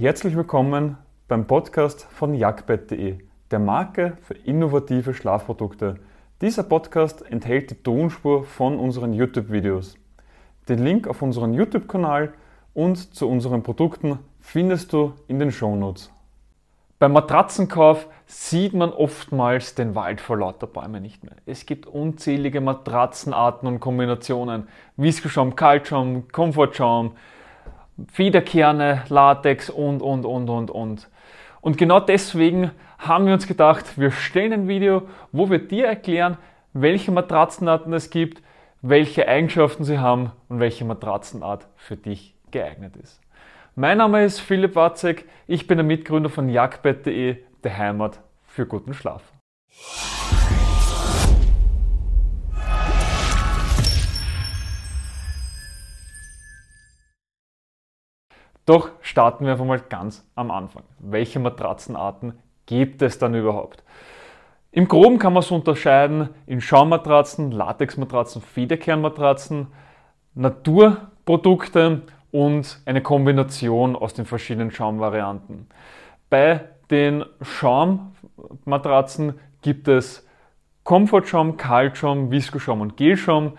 Herzlich willkommen beim Podcast von jagdbett.de, der Marke für innovative Schlafprodukte. Dieser Podcast enthält die Tonspur von unseren YouTube-Videos. Den Link auf unseren YouTube-Kanal und zu unseren Produkten findest du in den Shownotes. Beim Matratzenkauf sieht man oftmals den Wald vor lauter Bäumen nicht mehr. Es gibt unzählige Matratzenarten und Kombinationen. Whiskerschaum, Kaltschaum, Komfortschaum, Federkerne, Latex und, und, und, und, und. Und genau deswegen haben wir uns gedacht, wir stellen ein Video, wo wir dir erklären, welche Matratzenarten es gibt, welche Eigenschaften sie haben und welche Matratzenart für dich geeignet ist. Mein Name ist Philipp Watzek, ich bin der Mitgründer von jagdbett.de, der Heimat für guten Schlaf. Doch starten wir einfach mal ganz am Anfang. Welche Matratzenarten gibt es dann überhaupt? Im Groben kann man es unterscheiden in Schaummatratzen, Latexmatratzen, Federkernmatratzen, Naturprodukte und eine Kombination aus den verschiedenen Schaumvarianten. Bei den Schaummatratzen gibt es Komfortschaum, Kaltschaum, Viskoschaum und Gelschaum.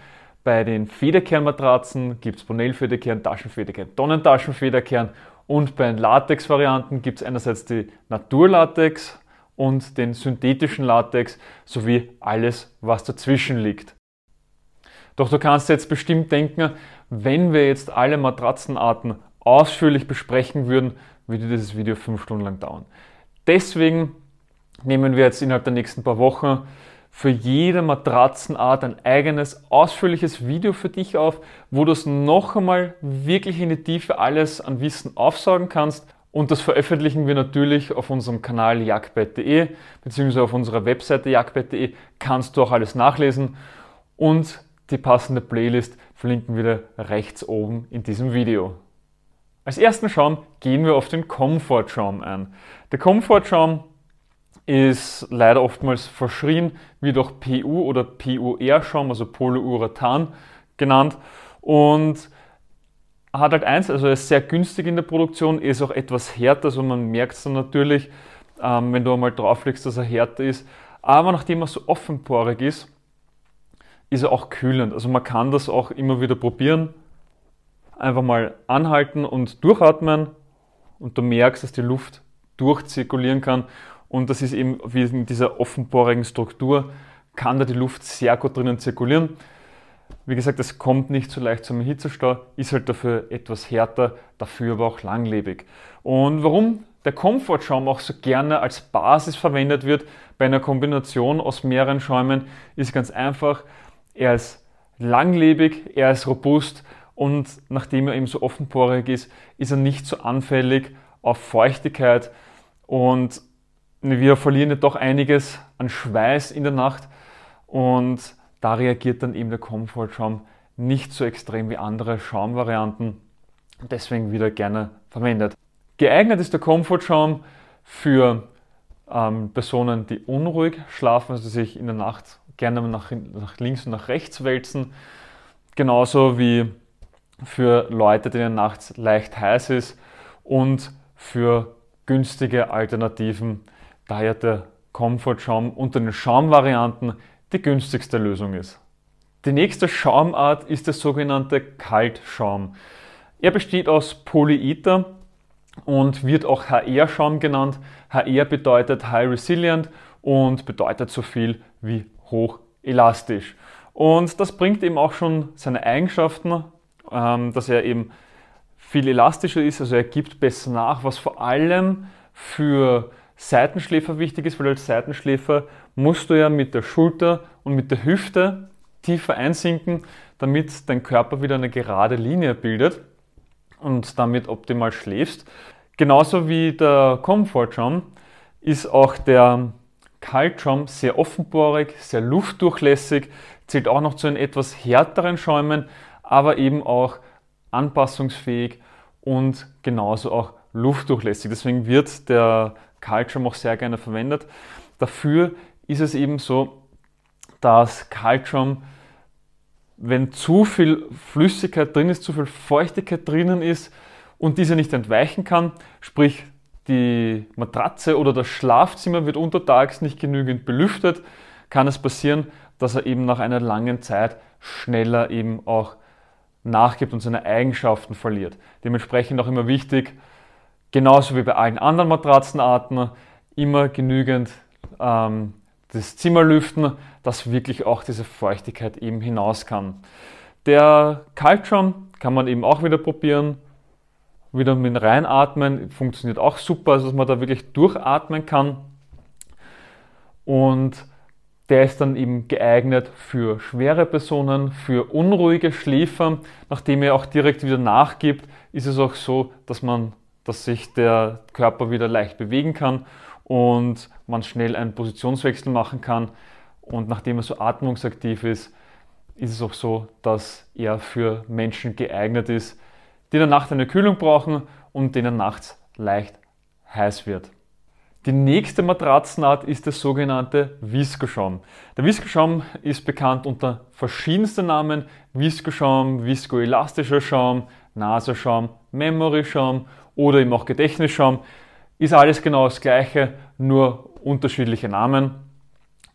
Bei den Federkernmatratzen gibt es Bonell-Federkern, Taschenfederkern, Tonnentaschenfederkern und bei den Latex-Varianten gibt es einerseits die Naturlatex und den synthetischen Latex sowie alles, was dazwischen liegt. Doch du kannst jetzt bestimmt denken, wenn wir jetzt alle Matratzenarten ausführlich besprechen würden, würde dieses Video fünf Stunden lang dauern. Deswegen nehmen wir jetzt innerhalb der nächsten paar Wochen für jede Matratzenart ein eigenes ausführliches Video für dich auf, wo du es noch einmal wirklich in die Tiefe alles an Wissen aufsaugen kannst. Und das veröffentlichen wir natürlich auf unserem Kanal jagdbett.de beziehungsweise auf unserer Webseite jagdbett.de kannst du auch alles nachlesen und die passende Playlist verlinken wir rechts oben in diesem Video. Als ersten Schaum gehen wir auf den Comfort-Schaum ein. Der Comfort-Schaum ist leider oftmals verschrien, wird auch PU oder PUR-Schaum, also Polyurethan genannt. Und hat halt eins, also er ist sehr günstig in der Produktion, ist auch etwas härter, also man merkt es dann natürlich, ähm, wenn du einmal drauflegst, dass er härter ist. Aber nachdem er so offenporig ist, ist er auch kühlend. Also man kann das auch immer wieder probieren. Einfach mal anhalten und durchatmen und du merkst, dass die Luft durchzirkulieren kann und das ist eben wegen dieser offenporigen Struktur, kann da die Luft sehr gut drinnen zirkulieren. Wie gesagt, es kommt nicht so leicht zum Hitzestau, ist halt dafür etwas härter, dafür aber auch langlebig. Und warum der Komfortschaum auch so gerne als Basis verwendet wird bei einer Kombination aus mehreren Schäumen, ist ganz einfach. Er ist langlebig, er ist robust und nachdem er eben so offenporig ist, ist er nicht so anfällig auf Feuchtigkeit und wir verlieren ja doch einiges an Schweiß in der Nacht und da reagiert dann eben der Comfort-Schaum nicht so extrem wie andere Schaumvarianten. Deswegen wieder gerne verwendet. Geeignet ist der Comfort-Schaum für ähm, Personen, die unruhig schlafen, also sich in der Nacht gerne nach, nach links und nach rechts wälzen. Genauso wie für Leute, denen nachts leicht heiß ist und für günstige Alternativen daher der Comfort-Schaum unter den Schaumvarianten die günstigste Lösung ist. Die nächste Schaumart ist der sogenannte Kaltschaum. Er besteht aus Polyether und wird auch HR-Schaum genannt. HR bedeutet High Resilient und bedeutet so viel wie hochelastisch. Und das bringt eben auch schon seine Eigenschaften, ähm, dass er eben viel elastischer ist, also er gibt besser nach, was vor allem für Seitenschläfer wichtig ist, weil als Seitenschläfer musst du ja mit der Schulter und mit der Hüfte tiefer einsinken, damit dein Körper wieder eine gerade Linie bildet und damit optimal schläfst. Genauso wie der Comfort-Schaum ist auch der Kaltschaum sehr offenporig, sehr luftdurchlässig, zählt auch noch zu den etwas härteren Schäumen, aber eben auch anpassungsfähig und genauso auch luftdurchlässig. Deswegen wird der Calcium auch sehr gerne verwendet. Dafür ist es eben so, dass Calcium, wenn zu viel Flüssigkeit drin ist, zu viel Feuchtigkeit drinnen ist und diese nicht entweichen kann, sprich die Matratze oder das Schlafzimmer wird untertags nicht genügend belüftet, kann es passieren, dass er eben nach einer langen Zeit schneller eben auch nachgibt und seine Eigenschaften verliert. Dementsprechend auch immer wichtig, genauso wie bei allen anderen Matratzenarten, immer genügend ähm, das Zimmer lüften, dass wirklich auch diese Feuchtigkeit eben hinaus kann. Der Kaltschaum kann man eben auch wieder probieren. Wieder mit reinatmen, funktioniert auch super, also dass man da wirklich durchatmen kann. Und der ist dann eben geeignet für schwere Personen, für unruhige Schläfer. Nachdem er auch direkt wieder nachgibt, ist es auch so, dass man, dass sich der Körper wieder leicht bewegen kann und man schnell einen Positionswechsel machen kann. Und nachdem er so atmungsaktiv ist, ist es auch so, dass er für Menschen geeignet ist, die in der Nacht eine Kühlung brauchen und denen nachts leicht heiß wird. Die nächste Matratzenart ist der sogenannte Viscoschaum. Der Viscoschaum ist bekannt unter verschiedensten Namen. Viscoschaum, viskoelastischer Schaum, Nasoschaum, Memory-Schaum oder eben auch Gedächtnisschaum. Ist alles genau das gleiche, nur unterschiedliche Namen.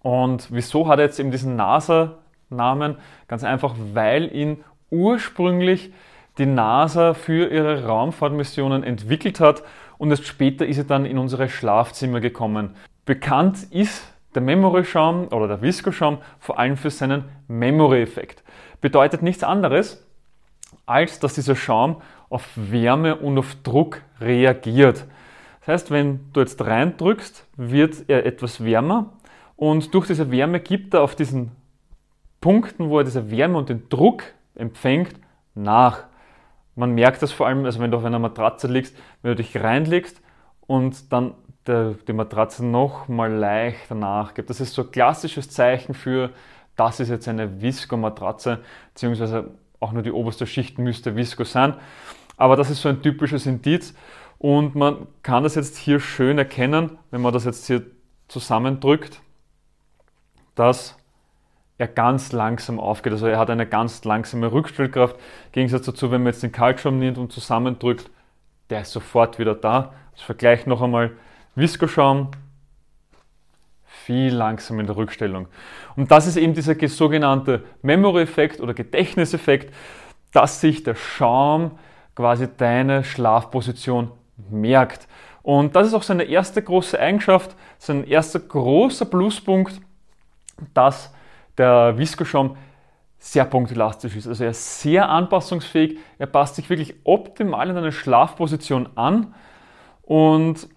Und wieso hat er jetzt eben diesen NASA-Namen? Ganz einfach, weil ihn ursprünglich die NASA für ihre Raumfahrtmissionen entwickelt hat und erst später ist er dann in unsere Schlafzimmer gekommen. Bekannt ist der Memory-Schaum oder der Visco-Schaum vor allem für seinen Memory-Effekt. Bedeutet nichts anderes, als dass dieser Schaum auf Wärme und auf Druck reagiert. Das heißt, wenn du jetzt reindrückst, wird er etwas wärmer und durch diese Wärme gibt er auf diesen Punkten, wo er diese Wärme und den Druck empfängt, nach. Man merkt das vor allem, also wenn du auf einer Matratze liegst, wenn du dich reinlegst und dann der, die Matratze nochmal leicht nachgibt. Das ist so ein klassisches Zeichen für, das ist jetzt eine Visco-Matratze, beziehungsweise auch nur die oberste Schicht müsste Visco sein. Aber das ist so ein typisches Indiz und man kann das jetzt hier schön erkennen, wenn man das jetzt hier zusammendrückt, dass er ganz langsam aufgeht. Also er hat eine ganz langsame Rückstellkraft. Im Gegensatz dazu, wenn man jetzt den Kaltschaum nimmt und zusammendrückt, der ist sofort wieder da. Das Vergleich noch einmal Viskoschaum, viel langsamer in der Rückstellung. Und das ist eben dieser sogenannte Memory-Effekt oder Gedächtniseffekt, dass sich der Schaum quasi deine Schlafposition merkt. Und das ist auch seine erste große Eigenschaft, sein erster großer Pluspunkt, dass der Viscoschaum sehr punktelastisch ist. Also er ist sehr anpassungsfähig, er passt sich wirklich optimal in eine Schlafposition an und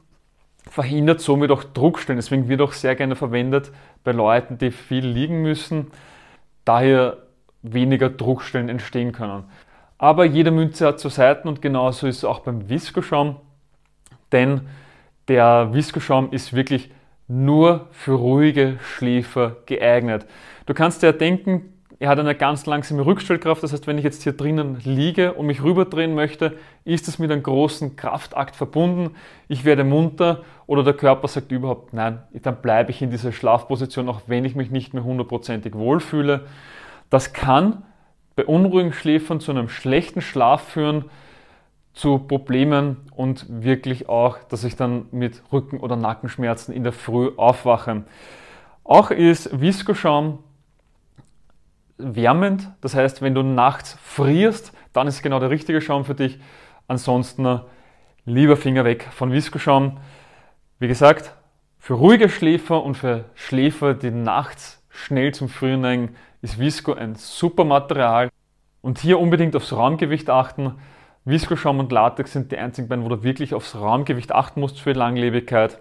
verhindert somit auch Druckstellen. Deswegen wird auch sehr gerne verwendet bei Leuten, die viel liegen müssen, daher weniger Druckstellen entstehen können. Aber jede Münze hat zwei Seiten und genauso ist es auch beim Viscoschaum, denn der Viscoschaum ist wirklich nur für ruhige Schläfer geeignet. Du kannst dir denken, er hat eine ganz langsame Rückstellkraft, das heißt, wenn ich jetzt hier drinnen liege und mich rüberdrehen möchte, ist es mit einem großen Kraftakt verbunden. Ich werde munter oder der Körper sagt überhaupt nein, dann bleibe ich in dieser Schlafposition, auch wenn ich mich nicht mehr hundertprozentig wohlfühle. Das kann bei unruhigen Schläfern zu einem schlechten Schlaf führen, zu Problemen und wirklich auch, dass ich dann mit Rücken- oder Nackenschmerzen in der Früh aufwache. Auch ist Viskoschaum wärmend, das heißt, wenn du nachts frierst, dann ist es genau der richtige Schaum für dich. Ansonsten lieber Finger weg von Viskoschaum. Wie gesagt, für ruhige Schläfer und für Schläfer, die nachts schnell zum Frühen neigen, ist Visco ein super Material. Und hier unbedingt aufs Raumgewicht achten. Viskoschaum und Latex sind die einzigen beiden, wo du wirklich aufs Raumgewicht achten musst für Langlebigkeit.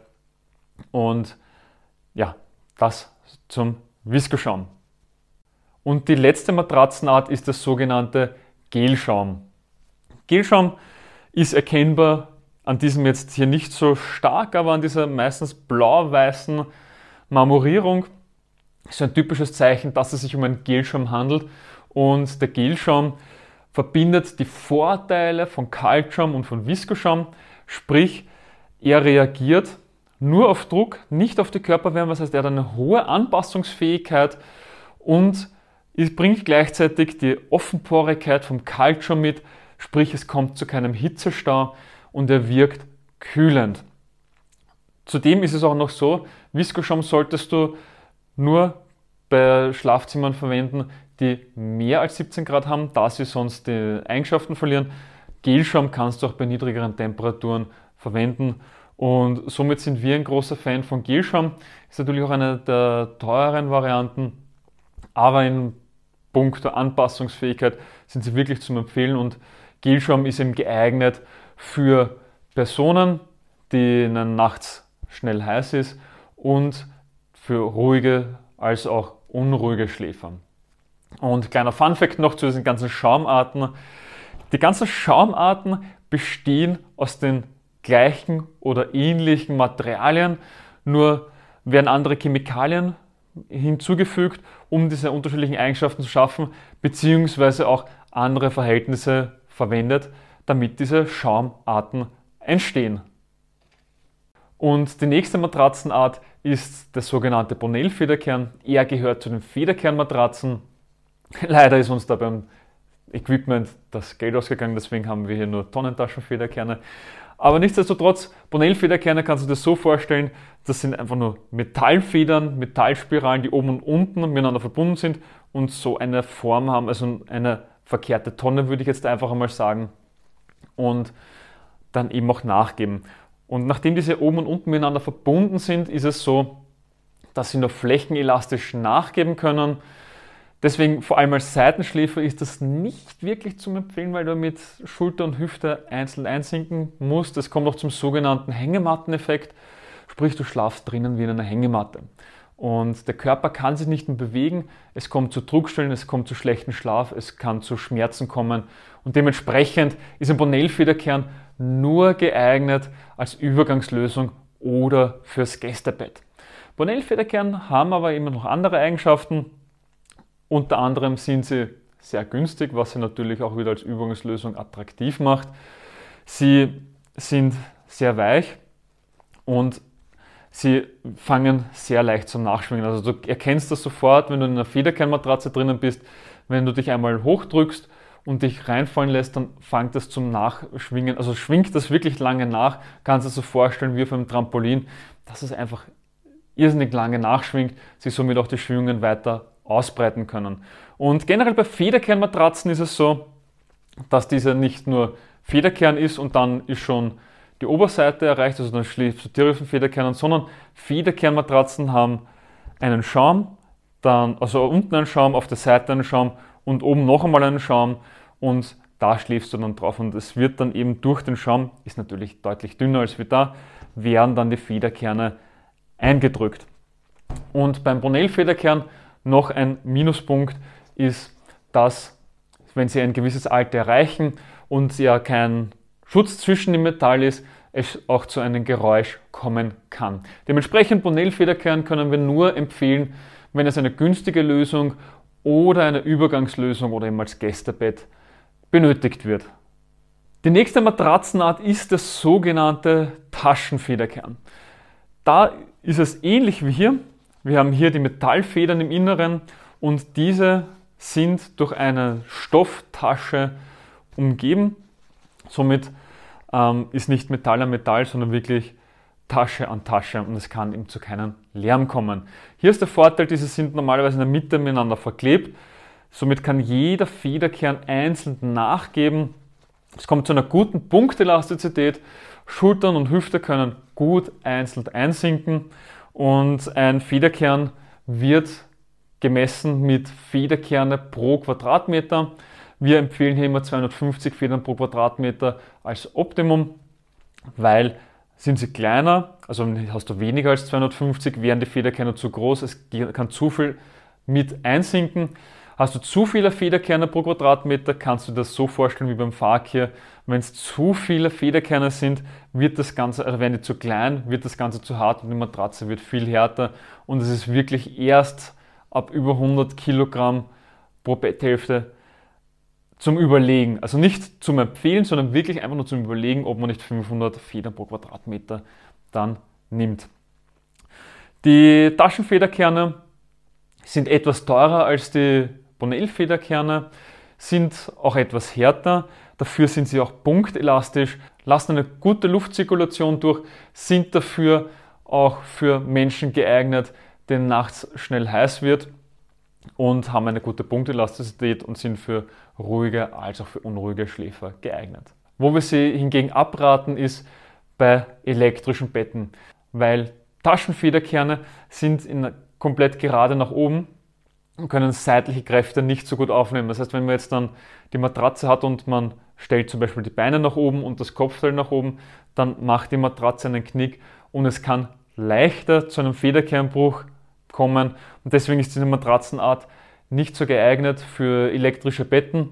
Und ja, das zum Viskoschaum. Und die letzte Matratzenart ist das sogenannte Gelschaum. Gelschaum ist erkennbar an diesem jetzt hier nicht so stark, aber an dieser meistens blau-weißen Marmorierung. Ist ein typisches Zeichen, dass es sich um einen Gelschaum handelt. Und der Gelschaum verbindet die Vorteile von Kaltschaum und von Viskoschaum, sprich er reagiert nur auf Druck, nicht auf die Körperwärme, das heißt er hat eine hohe Anpassungsfähigkeit und es bringt gleichzeitig die Offenporigkeit vom Kaltschaum mit, sprich es kommt zu keinem Hitzestau und er wirkt kühlend. Zudem ist es auch noch so, Viskoschaum solltest du nur bei Schlafzimmern verwenden, die mehr als 17 Grad haben, da sie sonst die Eigenschaften verlieren. Gelschaum kannst du auch bei niedrigeren Temperaturen verwenden und somit sind wir ein großer Fan von Gelschaum. Ist natürlich auch eine der teureren Varianten, aber in puncto Anpassungsfähigkeit sind sie wirklich zum Empfehlen und Gelschaum ist eben geeignet für Personen, denen nachts schnell heiß ist und für ruhige als auch unruhige Schläfer. Und kleiner Funfact noch zu diesen ganzen Schaumarten. Die ganzen Schaumarten bestehen aus den gleichen oder ähnlichen Materialien, nur werden andere Chemikalien hinzugefügt, um diese unterschiedlichen Eigenschaften zu schaffen, beziehungsweise auch andere Verhältnisse verwendet, damit diese Schaumarten entstehen. Und die nächste Matratzenart ist der sogenannte Bonell-Federkern. Er gehört zu den Federkernmatratzen. Leider ist uns da beim Equipment das Geld ausgegangen, deswegen haben wir hier nur Tonnentaschenfederkerne. Aber nichtsdestotrotz, Bonell-Federkerne kannst du dir so vorstellen, das sind einfach nur Metallfedern, Metallspiralen, die oben und unten miteinander verbunden sind und so eine Form haben, also eine verkehrte Tonne würde ich jetzt einfach einmal sagen und dann eben auch nachgeben. Und nachdem diese oben und unten miteinander verbunden sind, ist es so, dass sie nur flächenelastisch nachgeben können. Deswegen vor allem als Seitenschläfer ist das nicht wirklich zum Empfehlen, weil du mit Schulter und Hüfte einzeln einsinken musst. Es kommt auch zum sogenannten Hängematteneffekt, sprich du schlafst drinnen wie in einer Hängematte. Und der Körper kann sich nicht mehr bewegen, es kommt zu Druckstellen, es kommt zu schlechtem Schlaf, es kann zu Schmerzen kommen. Und dementsprechend ist ein Bonell-Federkern nur geeignet als Übergangslösung oder fürs Gästebett. Bonell-Federkern haben aber immer noch andere Eigenschaften. Unter anderem sind sie sehr günstig, was sie natürlich auch wieder als Übergangslösung attraktiv macht. Sie sind sehr weich und sie fangen sehr leicht zum Nachschwingen. Also du erkennst das sofort, wenn du in einer Federkernmatratze drinnen bist, wenn du dich einmal hochdrückst und dich reinfallen lässt, dann fängt das zum Nachschwingen, also schwingt das wirklich lange nach, kannst du dir so vorstellen wie auf einem Trampolin, dass es einfach irrsinnig lange nachschwingt, sich somit auch die Schwingungen weiter ausbreiten können. Und generell bei Federkernmatratzen ist es so, dass diese nicht nur Federkern ist und dann ist schon die Oberseite erreicht, also dann schläfst du direkt auf Federkernen, sondern Federkernmatratzen haben einen Schaum, dann, also unten einen Schaum, auf der Seite einen Schaum und oben noch einmal einen Schaum und da schläfst du dann drauf und es wird dann eben durch den Schaum, ist natürlich deutlich dünner als wir da, werden dann die Federkerne eingedrückt. Und beim Bonell-Federkern noch ein Minuspunkt ist, dass wenn sie ein gewisses Alter erreichen und ja kein Schutz zwischen dem Metall ist, es auch zu einem Geräusch kommen kann. Dementsprechend Bonell-Federkern können wir nur empfehlen, wenn es eine günstige Lösung oder eine Übergangslösung oder eben als Gästebett benötigt wird. Die nächste Matratzenart ist der sogenannte Taschenfederkern. Da ist es ähnlich wie hier. Wir haben hier die Metallfedern im Inneren und diese sind durch eine Stofftasche umgeben. Somit ähm, ist nicht Metall an Metall, sondern wirklich Tasche an Tasche und es kann eben zu keinem Lärm kommen. Hier ist der Vorteil, diese sind normalerweise in der Mitte miteinander verklebt. Somit kann jeder Federkern einzeln nachgeben. Es kommt zu einer guten Punktelastizität. Schultern und Hüfte können gut einzeln einsinken und ein Federkern wird gemessen mit Federkerne pro Quadratmeter. Wir empfehlen hier immer 250 Federn pro Quadratmeter als Optimum, weil sind sie kleiner, also hast du weniger als 250, wären die Federkerne zu groß, es kann zu viel mit einsinken. Hast du zu viele Federkerne pro Quadratmeter, kannst du das so vorstellen wie beim Fakir. Wenn es zu viele Federkerne sind, wird das Ganze, also werden die zu klein, wird das Ganze zu hart und die Matratze wird viel härter. Und es ist wirklich erst ab über 100 Kilogramm pro Betthälfte zum Überlegen. Also nicht zum Empfehlen, sondern wirklich einfach nur zum Überlegen, ob man nicht 500 Federn pro Quadratmeter dann nimmt. Die Taschenfederkerne sind etwas teurer als die Bonell-Federkerne, sind auch etwas härter. Dafür sind sie auch punktelastisch, lassen eine gute Luftzirkulation durch, sind dafür auch für Menschen geeignet, denen nachts schnell heiß wird und haben eine gute Punktelastizität und sind für ruhige als auch für unruhige Schläfer geeignet. Wo wir sie hingegen abraten, ist bei elektrischen Betten, weil Taschenfederkerne sind in komplett gerade nach oben können seitliche Kräfte nicht so gut aufnehmen. Das heißt, wenn man jetzt dann die Matratze hat und man stellt zum Beispiel die Beine nach oben und das Kopfteil nach oben, dann macht die Matratze einen Knick und es kann leichter zu einem Federkernbruch kommen. Und deswegen ist diese Matratzenart nicht so geeignet für elektrische Betten,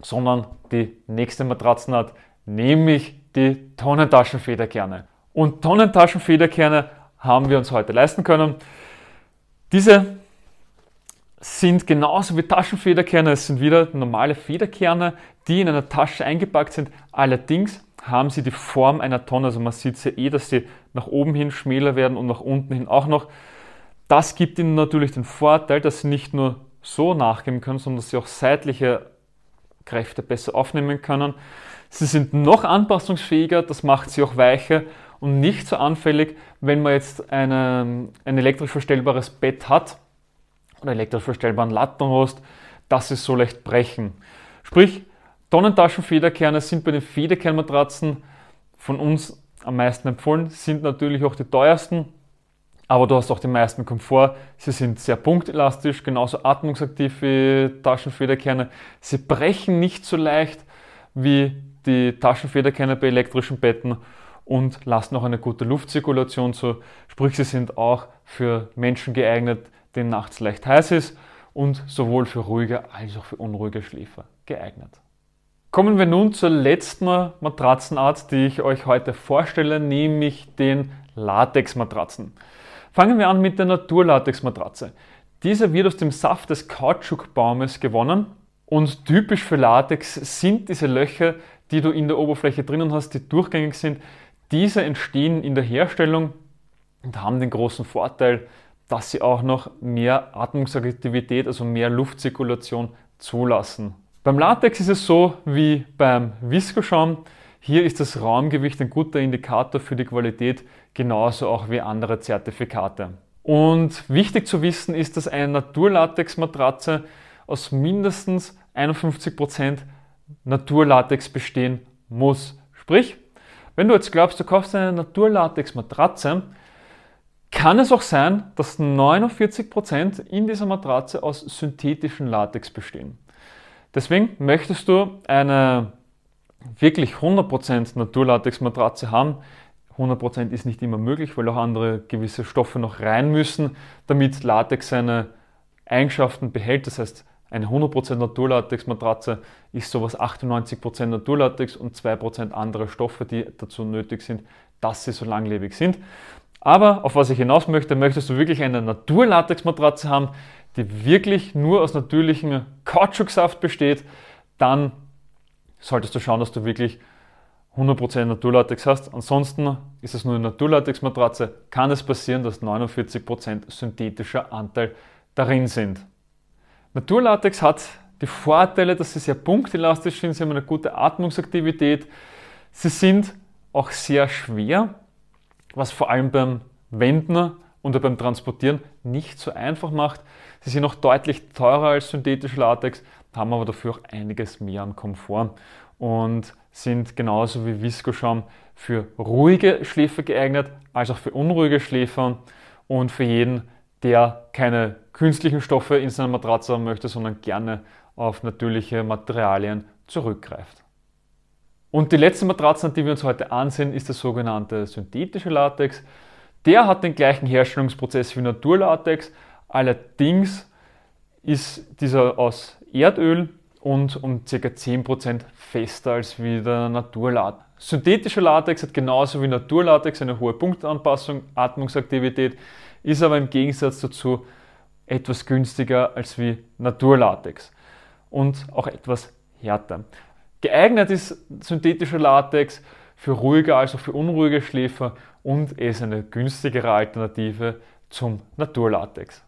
sondern die nächste Matratzenart, nämlich die Tonnentaschenfederkerne. Und Tonnentaschenfederkerne haben wir uns heute leisten können. Diese sind genauso wie Taschenfederkerne, es sind wieder normale Federkerne, die in einer Tasche eingepackt sind. Allerdings haben sie die Form einer Tonne. Also man sieht ja eh, dass sie nach oben hin schmäler werden und nach unten hin auch noch. Das gibt ihnen natürlich den Vorteil, dass sie nicht nur so nachgeben können, sondern dass sie auch seitliche Kräfte besser aufnehmen können. Sie sind noch anpassungsfähiger, das macht sie auch weicher und nicht so anfällig, wenn man jetzt eine, ein elektrisch verstellbares Bett hat oder elektrisch verstellbaren Lattenrost, dass sie so leicht brechen. Sprich, Tonnentaschenfederkerne sind bei den Federkernmatratzen von uns am meisten empfohlen, sind natürlich auch die teuersten, aber du hast auch den meisten Komfort. Sie sind sehr punktelastisch, genauso atmungsaktiv wie Taschenfederkerne. Sie brechen nicht so leicht wie die Taschenfederkerne bei elektrischen Betten und lassen auch eine gute Luftzirkulation zu. Sprich, sie sind auch für Menschen geeignet, denen nachts leicht heiß ist und sowohl für ruhige als auch für unruhige Schläfer geeignet. Kommen wir nun zur letzten Matratzenart, die ich euch heute vorstelle, nämlich den Latexmatratzen. Fangen wir an mit der Naturlatexmatratze. Diese wird aus dem Saft des Kautschukbaumes gewonnen und typisch für Latex sind diese Löcher, die du in der Oberfläche drinnen hast, die durchgängig sind. Diese entstehen in der Herstellung und haben den großen Vorteil, dass sie auch noch mehr Atmungsaktivität, also mehr Luftzirkulation zulassen. Beim Latex ist es so wie beim Viskoschaum. Hier ist das Raumgewicht ein guter Indikator für die Qualität, genauso auch wie andere Zertifikate. Und wichtig zu wissen ist, dass eine Naturlatex-Matratze aus mindestens 51% Naturlatex bestehen muss. Sprich, wenn du jetzt glaubst, du kaufst eine Naturlatex-Matratze, kann es auch sein, dass 49% in dieser Matratze aus synthetischen Latex bestehen. Deswegen möchtest du eine wirklich 100% Naturlatex-Matratze haben. 100% ist nicht immer möglich, weil auch andere gewisse Stoffe noch rein müssen, damit Latex seine Eigenschaften behält. Das heißt, eine 100% Naturlatex-Matratze ist sowas 98% Naturlatex und 2% andere Stoffe, die dazu nötig sind, dass sie so langlebig sind. Aber auf was ich hinaus möchte, möchtest du wirklich eine Naturlatex-Matratze haben, die wirklich nur aus natürlichem Kautschuksaft besteht, dann solltest du schauen, dass du wirklich 100% Naturlatex hast. Ansonsten ist es nur eine Naturlatex-Matratze, kann es passieren, dass 49% synthetischer Anteil darin sind. Naturlatex hat die Vorteile, dass sie sehr punktelastisch sind, sie haben eine gute Atmungsaktivität, sie sind auch sehr schwer, was vor allem beim Wenden und beim Transportieren nicht so einfach macht. Sie sind auch deutlich teurer als synthetische Latex, haben aber dafür auch einiges mehr an Komfort und sind genauso wie Viscoschaum für ruhige Schläfer geeignet, als auch für unruhige Schläfer und für jeden, der keine künstlichen Stoffe in seiner Matratze haben möchte, sondern gerne auf natürliche Materialien zurückgreift. Und die letzte Matratze, die wir uns heute ansehen, ist der sogenannte synthetische Latex. Der hat den gleichen Herstellungsprozess wie Naturlatex, allerdings ist dieser aus Erdöl und um ca. 10% fester als wie der Naturlatex. Synthetischer Latex hat genauso wie Naturlatex eine hohe Punktanpassung, Atmungsaktivität, ist aber im Gegensatz dazu etwas günstiger als wie Naturlatex und auch etwas härter. Geeignet ist synthetischer Latex für ruhige als auch für unruhige Schläfer und ist eine günstigere Alternative zum Naturlatex.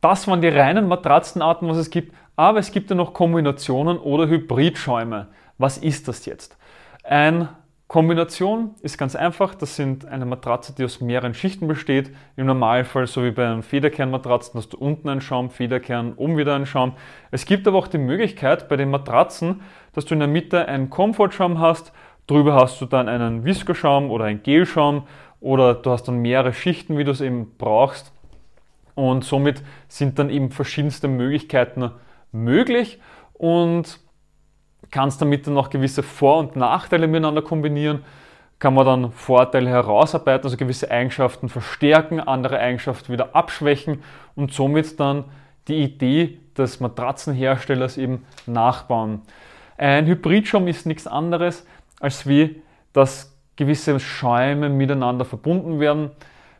Das waren die reinen Matratzenarten, was es gibt, aber es gibt ja noch Kombinationen oder Hybridschäume. Was ist das jetzt? Eine Kombination ist ganz einfach. Das sind eine Matratze, die aus mehreren Schichten besteht. Im Normalfall, so wie bei einem Federkernmatratzen, hast du unten einen Schaum, Federkern, oben wieder einen Schaum. Es gibt aber auch die Möglichkeit bei den Matratzen, dass du in der Mitte einen Komfortschaum hast. Drüber hast du dann einen Viskoschaum oder einen Gelschaum oder du hast dann mehrere Schichten, wie du es eben brauchst. Und somit sind dann eben verschiedenste Möglichkeiten möglich und kannst damit dann noch gewisse Vor- und Nachteile miteinander kombinieren. Kann man dann Vorteile herausarbeiten, also gewisse Eigenschaften verstärken, andere Eigenschaften wieder abschwächen und somit dann die Idee des Matratzenherstellers eben nachbauen. Ein Hybridschaum ist nichts anderes, als wie, dass gewisse Schäume miteinander verbunden werden.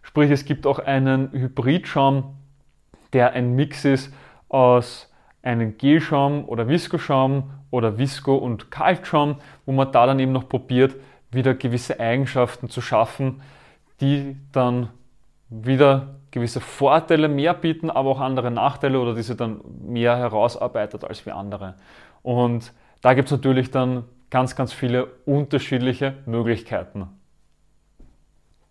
Sprich, es gibt auch einen Hybridschaum, der ein Mix ist aus einem Gelschaum oder Viskoschaum oder Visco und Kaltschaum, wo man da dann eben noch probiert, wieder gewisse Eigenschaften zu schaffen, die dann wieder gewisse Vorteile mehr bieten, aber auch andere Nachteile oder diese dann mehr herausarbeitet als wie andere. Und da gibt es natürlich dann ganz, ganz viele unterschiedliche Möglichkeiten.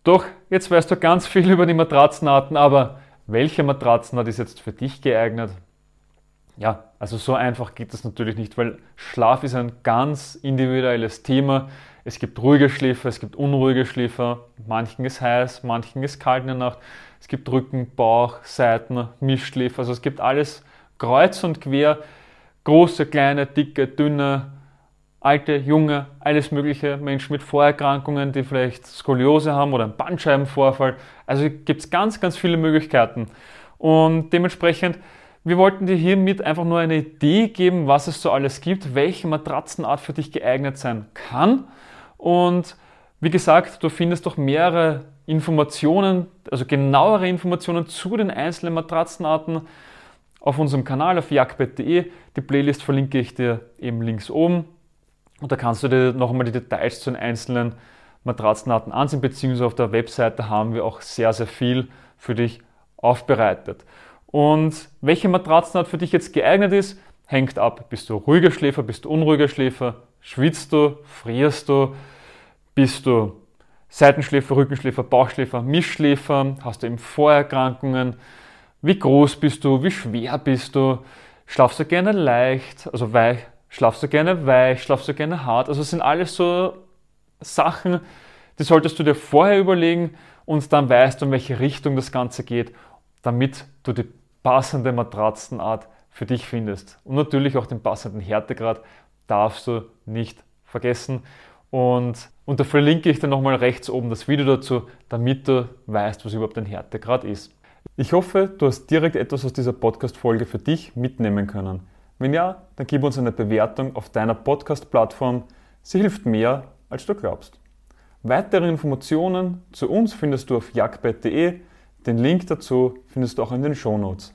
Doch jetzt weißt du ganz viel über die Matratzenarten, aber welche Matratzenart ist jetzt für dich geeignet? Ja, also so einfach geht das natürlich nicht, weil Schlaf ist ein ganz individuelles Thema. Es gibt ruhige Schläfer, es gibt unruhige Schläfer, manchen ist heiß, manchen ist kalt in der Nacht. Es gibt Rücken, Bauch, Seiten, Mischschläfer, also es gibt alles kreuz und quer, große, kleine, dicke, dünne, alte, junge, alles mögliche, Menschen mit Vorerkrankungen, die vielleicht Skoliose haben oder einen Bandscheibenvorfall. Also gibt es ganz, ganz viele Möglichkeiten. Und dementsprechend, wir wollten dir hiermit einfach nur eine Idee geben, was es so alles gibt, welche Matratzenart für dich geeignet sein kann. Und wie gesagt, du findest doch mehrere Informationen, also genauere Informationen zu den einzelnen Matratzenarten auf unserem Kanal auf jagdbett.de. Die Playlist verlinke ich dir eben links oben. Und da kannst du dir noch einmal die Details zu den einzelnen Matratzenarten ansehen, beziehungsweise auf der Webseite haben wir auch sehr, sehr viel für dich aufbereitet. Und welche Matratzenart für dich jetzt geeignet ist, hängt ab. Bist du ruhiger Schläfer, bist du unruhiger Schläfer, schwitzt du, frierst du, bist du Seitenschläfer, Rückenschläfer, Bauchschläfer, Mischschläfer, hast du eben Vorerkrankungen, wie groß bist du, wie schwer bist du, schlafst du gerne leicht, also weich, Schlafst du gerne weich, schlafst du gerne hart? Also es sind alles so Sachen, die solltest du dir vorher überlegen und dann weißt du, in welche Richtung das Ganze geht, damit du die passende Matratzenart für dich findest. Und natürlich auch den passenden Härtegrad darfst du nicht vergessen. Und, und da verlinke ich dir nochmal rechts oben das Video dazu, damit du weißt, was überhaupt ein Härtegrad ist. Ich hoffe, du hast direkt etwas aus dieser Podcast-Folge für dich mitnehmen können. Wenn ja, dann gib uns eine Bewertung auf deiner Podcast-Plattform. Sie hilft mehr, als du glaubst. Weitere Informationen zu uns findest du auf jagdbett.de. Den Link dazu findest du auch in den Shownotes.